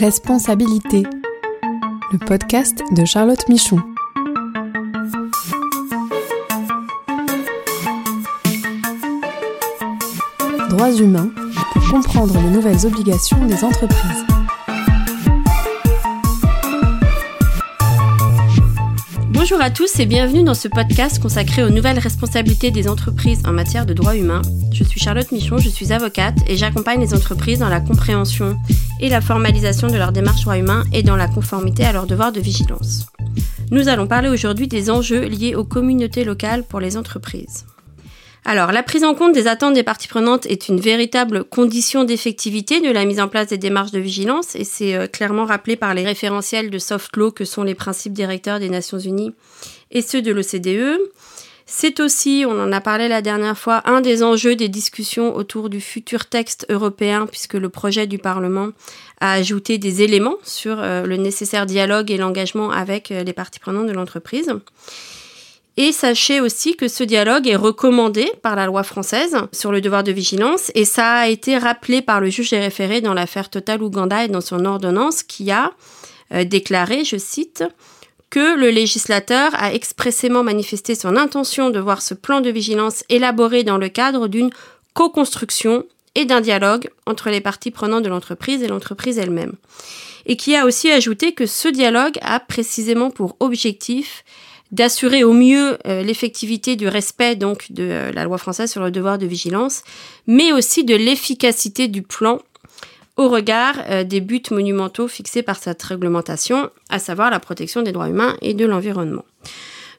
Responsabilité. Le podcast de Charlotte Michon. Droits humains pour comprendre les nouvelles obligations des entreprises. Bonjour à tous et bienvenue dans ce podcast consacré aux nouvelles responsabilités des entreprises en matière de droits humains. Je suis Charlotte Michon, je suis avocate et j'accompagne les entreprises dans la compréhension et la formalisation de leurs démarches droits humains et dans la conformité à leurs devoirs de vigilance. Nous allons parler aujourd'hui des enjeux liés aux communautés locales pour les entreprises. Alors, la prise en compte des attentes des parties prenantes est une véritable condition d'effectivité de la mise en place des démarches de vigilance et c'est euh, clairement rappelé par les référentiels de soft law que sont les principes directeurs des Nations Unies et ceux de l'OCDE. C'est aussi, on en a parlé la dernière fois, un des enjeux des discussions autour du futur texte européen puisque le projet du Parlement a ajouté des éléments sur euh, le nécessaire dialogue et l'engagement avec euh, les parties prenantes de l'entreprise. Et sachez aussi que ce dialogue est recommandé par la loi française sur le devoir de vigilance et ça a été rappelé par le juge des référés dans l'affaire Total Ouganda et dans son ordonnance qui a euh, déclaré, je cite, que le législateur a expressément manifesté son intention de voir ce plan de vigilance élaboré dans le cadre d'une co-construction et d'un dialogue entre les parties prenantes de l'entreprise et l'entreprise elle-même. Et qui a aussi ajouté que ce dialogue a précisément pour objectif d'assurer au mieux euh, l'effectivité du respect donc de euh, la loi française sur le devoir de vigilance, mais aussi de l'efficacité du plan au regard euh, des buts monumentaux fixés par cette réglementation, à savoir la protection des droits humains et de l'environnement.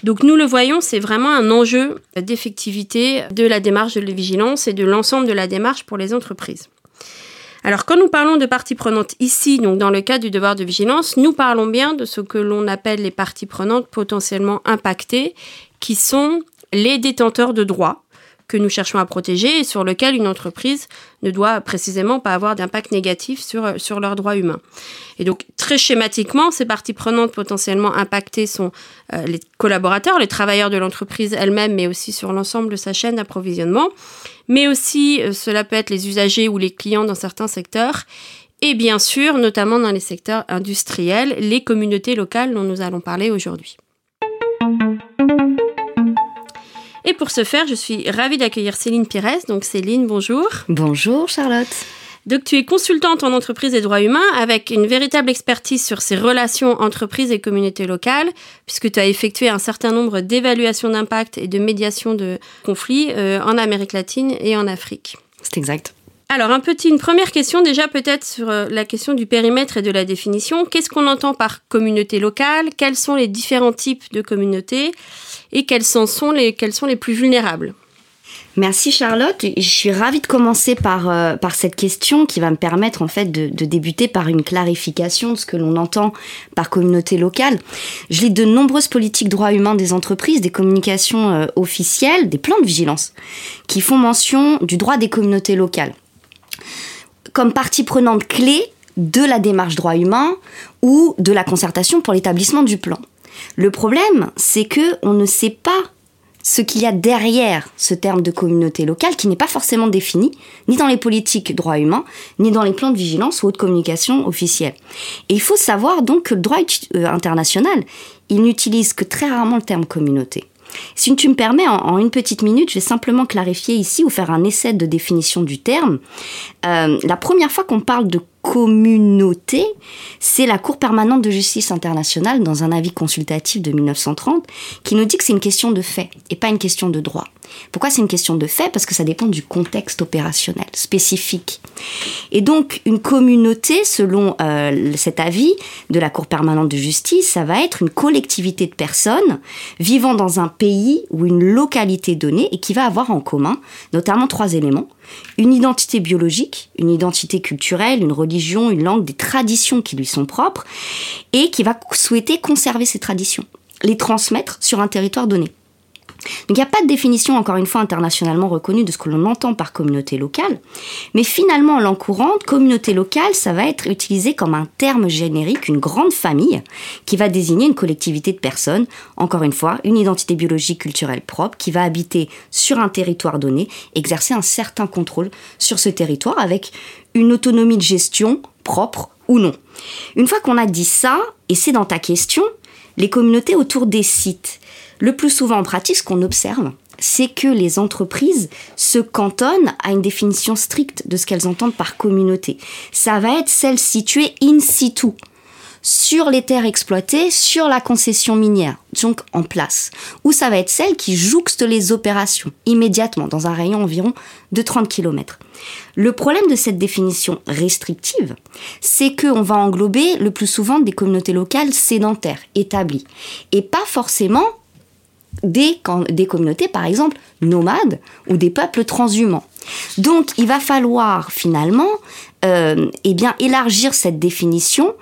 Donc nous le voyons, c'est vraiment un enjeu d'effectivité de la démarche de vigilance et de l'ensemble de la démarche pour les entreprises. Alors quand nous parlons de parties prenantes ici, donc dans le cas du devoir de vigilance, nous parlons bien de ce que l'on appelle les parties prenantes potentiellement impactées, qui sont les détenteurs de droits que nous cherchons à protéger et sur lequel une entreprise ne doit précisément pas avoir d'impact négatif sur, sur leurs droits humains. Et donc, très schématiquement, ces parties prenantes potentiellement impactées sont euh, les collaborateurs, les travailleurs de l'entreprise elle-même, mais aussi sur l'ensemble de sa chaîne d'approvisionnement. Mais aussi, euh, cela peut être les usagers ou les clients dans certains secteurs. Et bien sûr, notamment dans les secteurs industriels, les communautés locales dont nous allons parler aujourd'hui. Et pour ce faire, je suis ravie d'accueillir Céline Pires. Donc Céline, bonjour. Bonjour Charlotte. Donc tu es consultante en entreprise et droits humains avec une véritable expertise sur ces relations entreprises et communautés locales, puisque tu as effectué un certain nombre d'évaluations d'impact et de médiation de conflits euh, en Amérique latine et en Afrique. C'est exact. Alors, un petit, une première question déjà peut-être sur euh, la question du périmètre et de la définition. Qu'est-ce qu'on entend par communauté locale? Quels sont les différents types de communautés? Et quels sont les, plus vulnérables? Merci Charlotte. Je suis ravie de commencer par, euh, cette question qui va me permettre en fait de, de débuter par une clarification de ce que l'on entend par communauté locale. Je lis de nombreuses politiques droits humains des entreprises, des communications euh, officielles, des plans de vigilance qui font mention du droit des communautés locales comme partie prenante clé de la démarche droit humain ou de la concertation pour l'établissement du plan. Le problème, c'est que on ne sait pas ce qu'il y a derrière ce terme de communauté locale qui n'est pas forcément défini ni dans les politiques droit humain, ni dans les plans de vigilance ou de communication officielle. Et il faut savoir donc que le droit euh, international, il n'utilise que très rarement le terme communauté. Si tu me permets, en, une petite minute, je vais simplement clarifier ici ou faire un essai de définition du terme. Euh, la première fois qu'on parle de communauté, c'est la Cour permanente de justice internationale dans un avis consultatif de 1930 qui nous dit que c'est une question de fait et pas une question de droit. Pourquoi c'est une question de fait? Parce que ça dépend du contexte opérationnel spécifique. Et donc une communauté, selon euh, cet avis de la Cour permanente de justice, ça va être une collectivité de personnes vivant dans un pays ou une localité donnée et qui va avoir en commun notamment trois éléments une identité biologique, une identité culturelle, une religion, une langue, des traditions qui lui sont propres, et qui va souhaiter conserver ces traditions, les transmettre sur un territoire donné. Donc il n'y a pas de définition, encore une fois, internationalement reconnue de ce que l'on entend par communauté locale, mais finalement, en langue courante, communauté locale, ça va être utilisé comme un terme générique, une grande famille, qui va désigner une collectivité de personnes, encore une fois, une identité biologique culturelle propre, qui va habiter sur un territoire donné, exercer un certain contrôle sur ce territoire avec une autonomie de gestion propre ou non. Une fois qu'on a dit ça, et c'est dans ta question, les communautés autour des sites. Le plus souvent en pratique, ce qu'on observe, c'est que les entreprises se cantonnent à une définition stricte de ce qu'elles entendent par communauté. Ça va être celle située in situ, sur les terres exploitées, sur la concession minière, donc en place. Ou ça va être celle qui jouxte les opérations immédiatement dans un rayon environ de 30 km. Le problème de cette définition restrictive, c'est qu'on va englober le plus souvent des communautés locales sédentaires, établies, et pas forcément des, des communautés, par exemple, nomades ou des peuples transhumants. Donc, il va falloir finalement euh, eh bien, élargir cette définition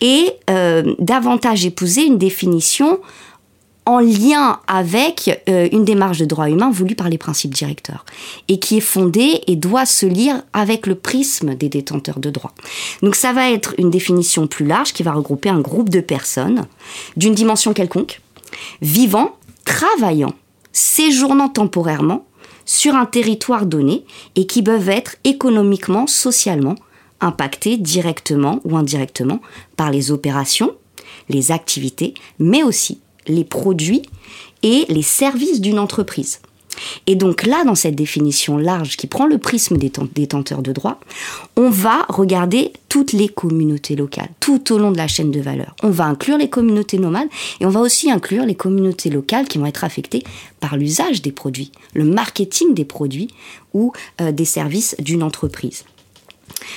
et euh, davantage épouser une définition en lien avec euh, une démarche de droit humain voulue par les principes directeurs et qui est fondée et doit se lire avec le prisme des détenteurs de droit. Donc ça va être une définition plus large qui va regrouper un groupe de personnes d'une dimension quelconque, vivant, travaillant, séjournant temporairement sur un territoire donné et qui peuvent être économiquement, socialement impactés directement ou indirectement par les opérations, les activités, mais aussi les produits et les services d'une entreprise. Et donc là, dans cette définition large qui prend le prisme des détenteurs de droit, on va regarder toutes les communautés locales, tout au long de la chaîne de valeur. On va inclure les communautés nomades et on va aussi inclure les communautés locales qui vont être affectées par l'usage des produits, le marketing des produits ou euh, des services d'une entreprise.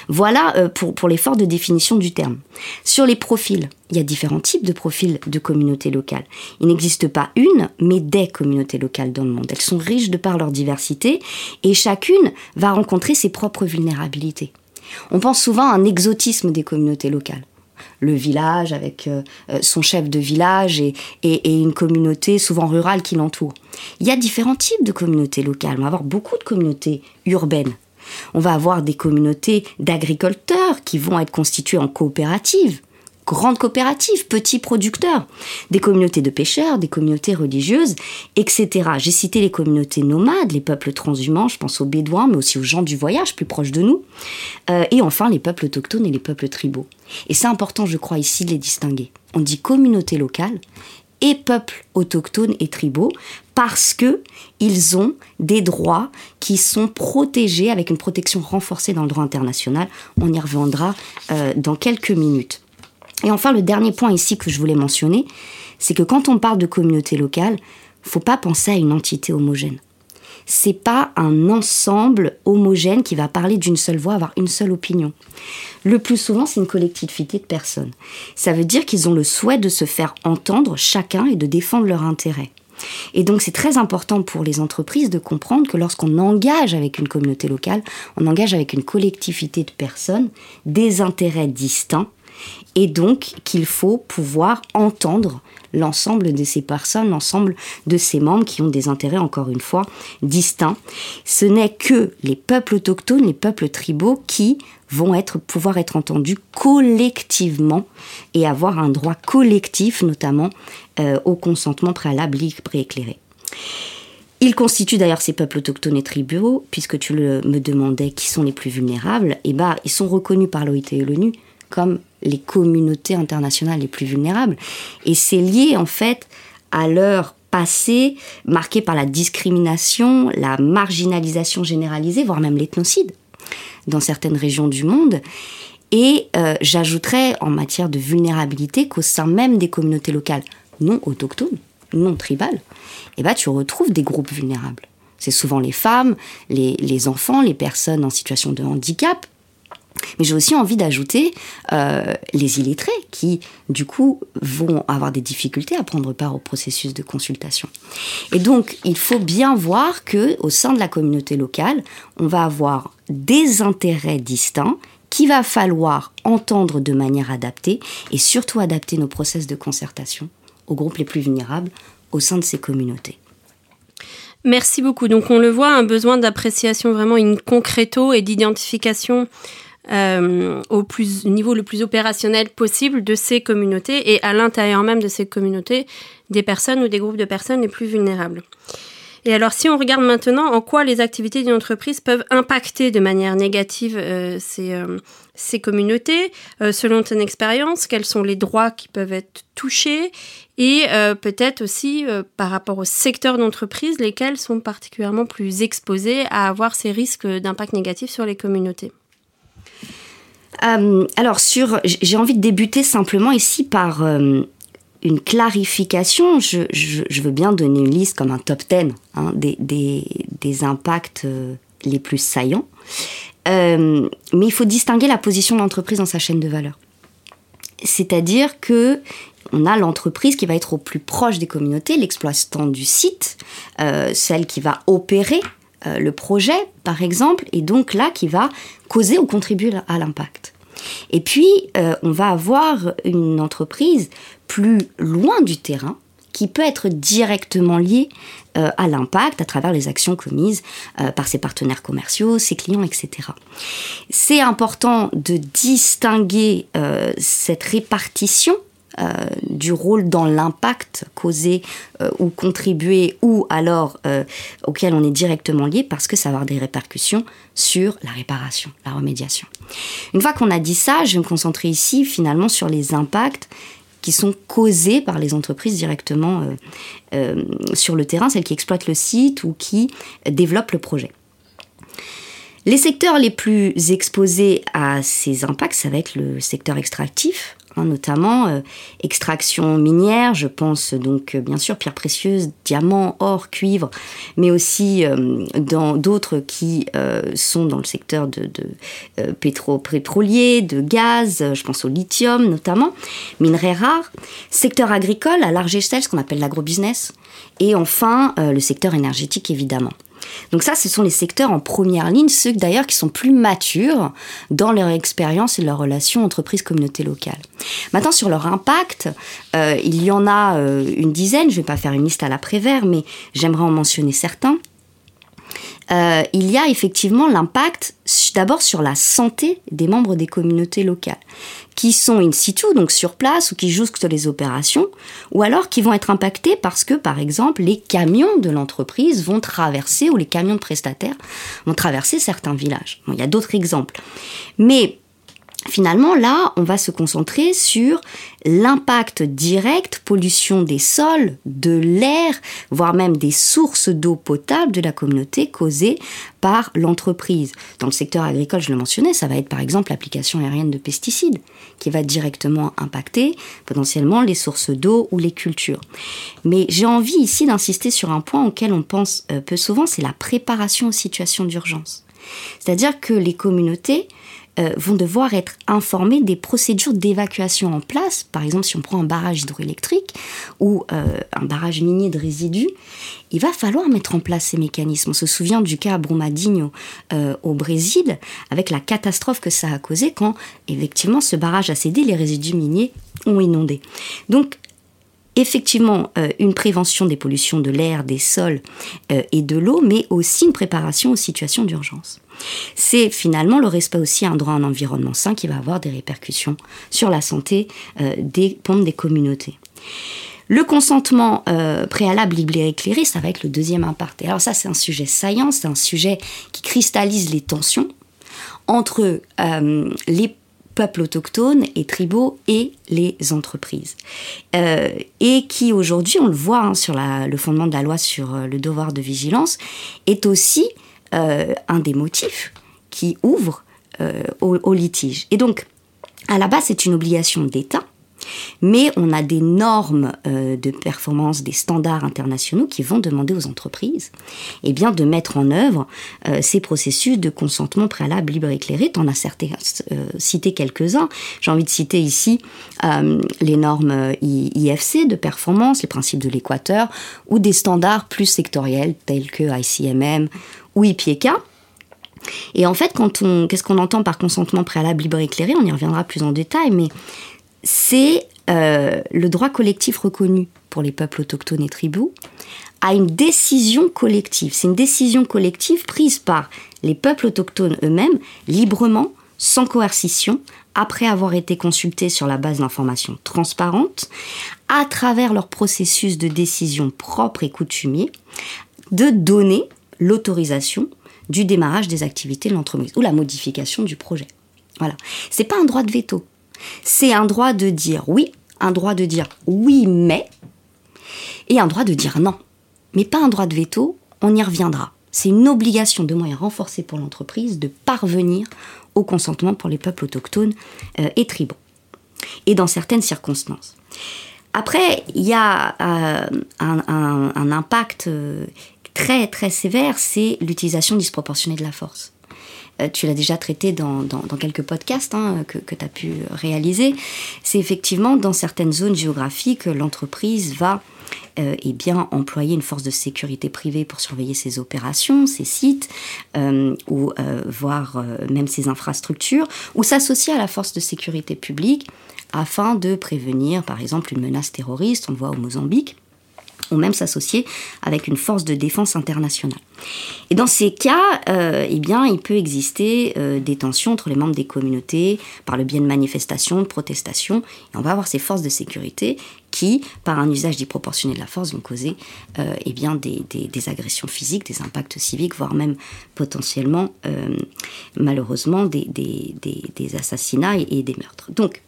Voilà euh, pour, l'effort de définition du terme. Sur les profils, il y a différents types de profils de communautés locales. Il n'existe pas une, mais des communautés locales dans le monde. Elles sont riches de par leur diversité et chacune va rencontrer ses propres vulnérabilités. On pense souvent à un exotisme des communautés locales le village avec euh, euh, son chef de village et, une communauté souvent rurale qui l'entoure. Il y a différents types de communautés locales. On va avoir beaucoup de communautés urbaines on va avoir des communautés d'agriculteurs qui vont être constituées en coopératives, grandes coopératives, petits producteurs, des communautés de pêcheurs, des communautés religieuses, etc. J'ai cité les communautés nomades, les peuples transhumants, je pense aux Bédouins, mais aussi aux gens du voyage plus proches de nous, euh, et enfin les peuples autochtones et les peuples tribaux. Et c'est important, je crois, ici de les distinguer. On dit communauté locale et peuples autochtones et tribaux parce que ils ont des droits qui sont protégés avec une protection renforcée dans le droit international. On y reviendra euh, dans quelques minutes. Et enfin, le dernier point ici que je voulais mentionner, c'est que quand on parle de communauté locale, faut pas penser à une entité homogène c'est pas un ensemble homogène qui va parler d'une seule voix, avoir une seule opinion. Le plus souvent, c'est une collectivité de personnes. Ça veut dire qu'ils ont le souhait de se faire entendre chacun et de défendre leurs intérêts. Et donc c'est très important pour les entreprises de comprendre que lorsqu'on engage avec une communauté locale, on engage avec une collectivité de personnes, des intérêts distincts, et donc qu'il faut pouvoir entendre l'ensemble de ces personnes, l'ensemble de ces membres qui ont des intérêts, encore une fois, distincts. Ce n'est que les peuples autochtones, les peuples tribaux qui vont être, pouvoir être entendus collectivement et avoir un droit collectif, notamment euh, au consentement préalable libre et. Ils constituent d'ailleurs ces peuples autochtones et tribaux, puisque tu me demandais qui sont les plus vulnérables, et eh bah, ils sont reconnus par l'OIT et l'ONU comme les communautés internationales les plus vulnérables. Et c'est lié en fait à leur passé marqué par la discrimination, la marginalisation généralisée, voire même l'ethnocide dans certaines régions du monde. Et euh, j'ajouterais en matière de vulnérabilité qu'au sein même des communautés locales non autochtones, non tribales, eh ben, tu retrouves des groupes vulnérables. C'est souvent les femmes, les, les enfants, les personnes en situation de handicap, mais j'ai aussi envie d'ajouter euh, les illettrés qui, du coup, vont avoir des difficultés à prendre part au processus de consultation. Et donc, il faut bien voir que au sein de la communauté locale, on va avoir des intérêts distincts qu'il va falloir entendre de manière adaptée et surtout adapter nos process de concertation aux groupes les plus vulnérables au sein de ces communautés. Merci beaucoup. Donc on le voit, un besoin d'appréciation vraiment in concreto et d'identification euh, au plus, niveau le plus opérationnel possible de ces communautés et à l'intérieur même de ces communautés des personnes ou des groupes de personnes les plus vulnérables. Et alors, si on regarde maintenant en quoi les activités d'une entreprise peuvent impacter de manière négative euh, ces, euh, ces, communautés, selon ton expérience, quels sont les droits qui peuvent être touchés et peut-être aussi par rapport au secteur d'entreprise, lesquels sont particulièrement plus exposés à avoir ces risques d'impact négatif sur les communautés. Alors, sur, j'ai envie de débuter simplement ici par une clarification, je, veux bien donner une liste comme un top 10 hein, des, impacts euh, les plus saillants. Euh, mais il faut distinguer la position de l'entreprise dans sa chaîne de valeur. C'est-à-dire que on a l'entreprise qui va être au plus proche des communautés, l'exploitant du site, euh, celle qui va opérer le projet, par exemple, et donc là qui va causer ou contribuer à l'impact. Et puis, on va avoir une entreprise plus loin du terrain, qui peut être directement lié euh, à l'impact à travers les actions commises euh, par ses partenaires commerciaux, ses clients, etc. C'est important de distinguer euh, cette répartition du rôle dans l'impact causé ou contribué ou alors auquel on est directement lié parce que ça va avoir des répercussions sur la réparation, la remédiation. Une fois qu'on a dit ça, je vais me concentrer ici finalement sur les impacts qui sont causées par les entreprises directement euh, euh, sur le terrain, celles qui exploitent le site ou qui développent le projet. Les secteurs les plus exposés à ces impacts, ça va être le secteur extractif, Hein, notamment euh, extraction minière, je pense donc euh, bien sûr pierres précieuses, diamants, or, cuivre, mais aussi euh, dans d'autres qui sont dans le secteur de, pétro pétrolier, de gaz, je pense au lithium notamment, minerais rares, secteur agricole à large échelle, ce qu'on appelle l'agrobusiness, et enfin le secteur énergétique évidemment. Donc ça, ce sont les secteurs en première ligne, ceux d'ailleurs qui sont plus matures dans leur expérience et leur relation entreprise-communauté locale. Maintenant, sur leur impact, euh, il y en a euh, une dizaine, je ne vais pas faire une liste à l'après-vert, mais j'aimerais en mentionner certains. Euh, il y a effectivement l'impact d'abord sur la santé des membres des communautés locales, qui sont in situ, donc sur place, ou qui sur les opérations, ou alors qui vont être impactés parce que, par exemple, les camions de l'entreprise vont traverser, ou les camions de prestataires vont traverser certains villages. il y a d'autres exemples. Mais Finalement, là, on va se concentrer sur l'impact direct, pollution des sols, de l'air, voire même des sources d'eau potable de la communauté causées par l'entreprise. Dans le secteur agricole, je le mentionnais, ça va être par exemple l'application aérienne de pesticides qui va directement impacter potentiellement les sources d'eau ou les cultures. Mais j'ai envie ici d'insister sur un point auquel on pense euh, peu souvent, c'est la préparation aux situations d'urgence. C'est-à-dire que les communautés euh, vont devoir être informés des procédures d'évacuation en place. Par exemple, si on prend un barrage hydroélectrique ou euh, un barrage minier de résidus, il va falloir mettre en place ces mécanismes. On se souvient du cas à Brumadinho euh, au Brésil, avec la catastrophe que ça a causé quand effectivement ce barrage a cédé, les résidus miniers ont inondé. Donc effectivement une prévention des pollutions de l'air, des sols et de l'eau, mais aussi une préparation aux situations d'urgence c'est finalement le respect aussi à un droit à un environnement sain qui va avoir des répercussions sur la santé euh, des pontes des communautés. Le consentement euh, préalable libre et éclairé, ça va être le deuxième impact. alors ça, c'est un sujet saillant, c'est un sujet qui cristallise les tensions entre euh, les peuples autochtones et tribaux et les entreprises. et qui aujourd'hui, on le voit hein, sur le fondement de la loi sur le devoir de vigilance, est aussi un des motifs qui ouvre euh, au, litige. Et donc, à la base, c'est une obligation d'État, mais on a des normes euh, de performance, des standards internationaux qui vont demander aux entreprises eh bien, de mettre en œuvre ces processus de consentement préalable libre et éclairé. Tu en as cité quelques-uns. J'ai envie de citer ici les normes IFC de performance, les principes de l'équateur, ou des standards plus sectoriels tels que ICMM ou IPK. Et en fait, quand on, qu'est-ce qu'on entend par consentement préalable libre et éclairé On y reviendra plus en détail, mais c'est euh, le droit collectif reconnu pour les peuples autochtones et tribaux à une décision collective. C'est une décision collective prise par les peuples autochtones eux-mêmes, librement, sans coercition, après avoir été consultés sur la base d'informations transparentes, à travers leur processus de décision propre et coutumier, de donner l'autorisation du démarrage des activités de l'entreprise ou la modification du projet. Voilà. C'est pas un droit de veto. C'est un droit de dire oui, un droit de dire oui mais et un droit de dire non. Mais pas un droit de veto, on y reviendra. C'est une obligation de moyens renforcés pour l'entreprise de parvenir au consentement pour les peuples autochtones euh, et tribaux. Et dans certaines circonstances. Après, il y a euh, un, impact euh, très très sévère, c'est l'utilisation disproportionnée de la force. tu l'as déjà traité dans, quelques podcasts hein, que, tu as pu réaliser. C'est effectivement dans certaines zones géographiques, l'entreprise va euh, et bien employer une force de sécurité privée pour surveiller ses opérations, ses sites, euh, ou euh, voir même ses infrastructures, ou s'associer à la force de sécurité publique afin de prévenir, par exemple, une menace terroriste, on le voit au Mozambique, ou même s'associer avec une force de défense internationale. Et dans ces cas, euh, eh bien, il peut exister euh, des tensions entre les membres des communautés par le biais de manifestations, de protestations. Et on va avoir ces forces de sécurité qui, par un usage disproportionné de la force, vont causer euh, eh bien, des, agressions physiques, des impacts civiques, voire même potentiellement, malheureusement, des, des, assassinats et, et des meurtres. Donc,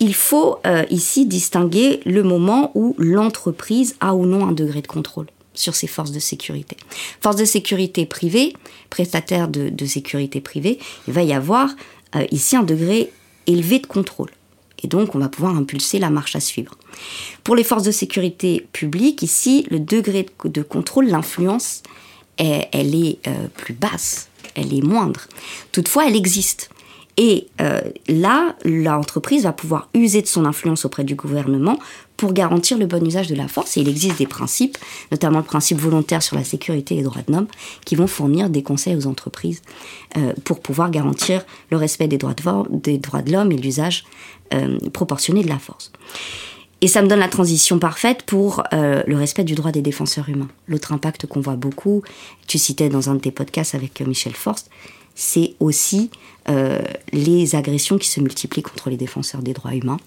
il faut euh, ici distinguer le moment où l'entreprise a ou non un degré de contrôle sur ses forces de sécurité. Forces de sécurité privées, prestataires de, sécurité privée, il va y avoir euh, ici un degré élevé de contrôle. Et donc, on va pouvoir impulser la marche à suivre. Pour les forces de sécurité publiques, ici, le degré de contrôle, l'influence, elle, est euh, plus basse, elle est moindre. Toutefois, elle existe. Et euh, là, l'entreprise va pouvoir user de son influence auprès du gouvernement pour garantir le bon usage de la force. Et il existe des principes, notamment le principe volontaire sur la sécurité et les droits de l'homme, qui vont fournir des conseils aux entreprises euh, pour pouvoir garantir le respect des droits de, l'homme et l'usage euh, proportionné de la force. Et ça me donne la transition parfaite pour le respect du droit des défenseurs humains. L'autre impact qu'on voit beaucoup, tu citais dans un de tes podcasts avec Michel Forst, c'est aussi euh, les agressions qui se multiplient contre les défenseurs des droits humains,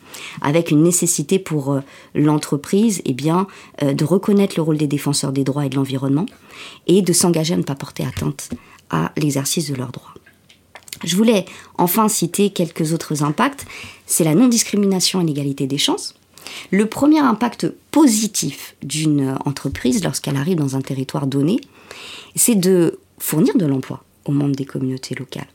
avec une nécessité pour euh, l'entreprise eh euh, de reconnaître le rôle des défenseurs des droits et de l'environnement et de s'engager à ne pas porter atteinte à l'exercice de leurs droits. Je voulais enfin citer quelques autres impacts. C'est la non-discrimination et l'égalité des chances. Le premier impact positif d'une entreprise lorsqu'elle arrive dans un territoire donné, c'est de fournir de l'emploi aux membres des communautés locales.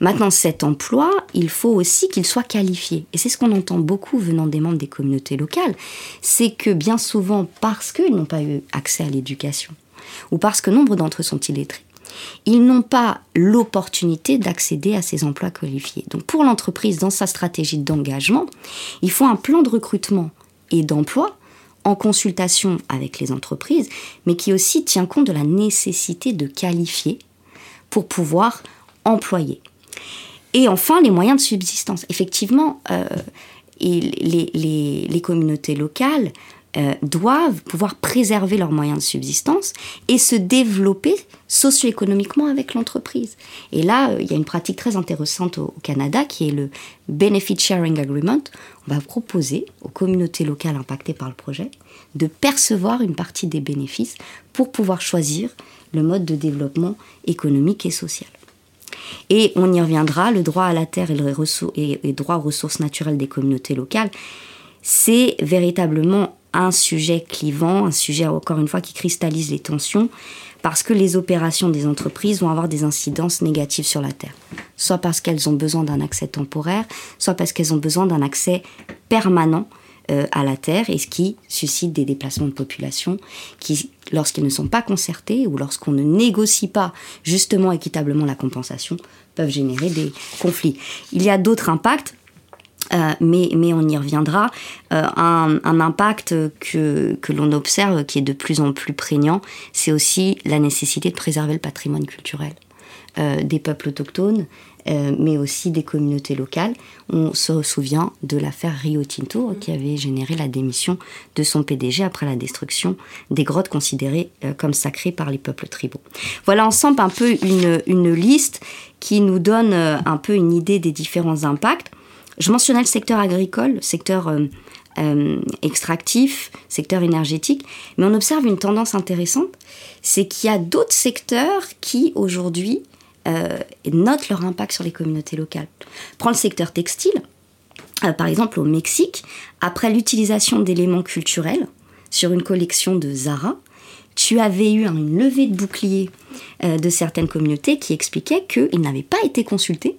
Maintenant, cet emploi, il faut aussi qu'il soit qualifié. Et c'est ce qu'on entend beaucoup venant des membres des communautés locales. C'est que bien souvent, parce qu'ils n'ont pas eu accès à l'éducation, ou parce que nombre d'entre eux sont illettrés, ils n'ont pas l'opportunité d'accéder à ces emplois qualifiés. Donc pour l'entreprise, dans sa stratégie d'engagement, il faut un plan de recrutement et d'emploi en consultation avec les entreprises, mais qui aussi tient compte de la nécessité de qualifier pour pouvoir employer. Et enfin, les moyens de subsistance. Effectivement, euh, les, communautés locales euh, doivent pouvoir préserver leurs moyens de subsistance et se développer socio-économiquement avec l'entreprise. Et là, euh, il y a une pratique très intéressante au, Canada qui est le Benefit Sharing Agreement. On va proposer aux communautés locales impactées par le projet de percevoir une partie des bénéfices pour pouvoir choisir le mode de développement économique et social. Et on y reviendra, le droit à la terre et le, droit aux ressources naturelles des communautés locales, c'est véritablement un sujet clivant, un sujet encore une fois qui cristallise les tensions, parce que les opérations des entreprises vont avoir des incidences négatives sur la terre. Soit parce qu'elles ont besoin d'un accès temporaire, soit parce qu'elles ont besoin d'un accès permanent euh, à la terre, et ce qui suscite des déplacements de population qui, lorsqu'ils ne sont pas concertés ou lorsqu'on ne négocie pas justement équitablement la compensation, peuvent générer des conflits. Il y a d'autres impacts. Euh, mais, mais, on y reviendra. Euh, un, un, impact que, que l'on observe qui est de plus en plus prégnant, c'est aussi la nécessité de préserver le patrimoine culturel des peuples autochtones, euh, mais aussi des communautés locales. On se souvient de l'affaire Rio Tinto qui avait généré la démission de son PDG après la destruction des grottes considérées euh, comme sacrées par les peuples tribaux. Voilà ensemble un peu une, une liste qui nous donne euh, un peu une idée des différents impacts. Je mentionnais le secteur agricole, le secteur euh, extractif, secteur énergétique, mais on observe une tendance intéressante, c'est qu'il y a d'autres secteurs qui aujourd'hui euh, notent leur impact sur les communautés locales. Prends le secteur textile, euh, par exemple au Mexique, après l'utilisation d'éléments culturels sur une collection de Zara, tu avais eu une levée de bouclier de certaines communautés qui expliquaient qu'ils n'avaient pas été consultés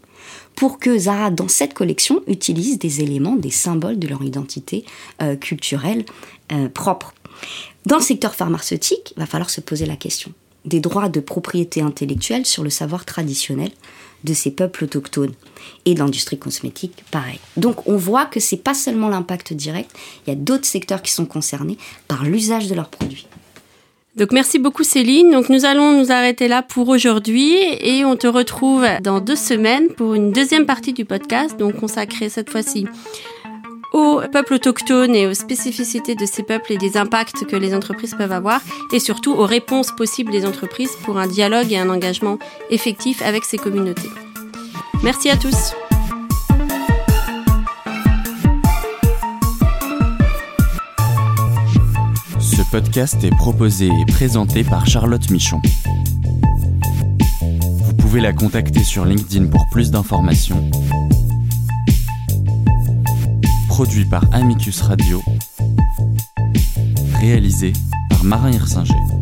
pour que Zara, dans cette collection, utilise des éléments, des symboles de leur identité euh, culturelle euh, propre. Dans le secteur pharmaceutique, il va falloir se poser la question des droits de propriété intellectuelle sur le savoir traditionnel de ces peuples autochtones. Et l'industrie cosmétique, pareil. Donc on voit que c'est pas seulement l'impact direct, il y a d'autres secteurs qui sont concernés par l'usage de leurs produits. Donc merci beaucoup Céline. Donc nous allons nous arrêter là pour aujourd'hui et on te retrouve dans deux semaines pour une deuxième partie du podcast, donc consacrée cette fois-ci aux peuples autochtones et aux spécificités de ces peuples et des impacts que les entreprises peuvent avoir et surtout aux réponses possibles des entreprises pour un dialogue et un engagement effectif avec ces communautés. Merci à tous. podcast est proposé et présenté par Charlotte Michon. Vous pouvez la contacter sur LinkedIn pour plus d'informations. Produit par Amicus Radio. Réalisé par Marin Hirsinger.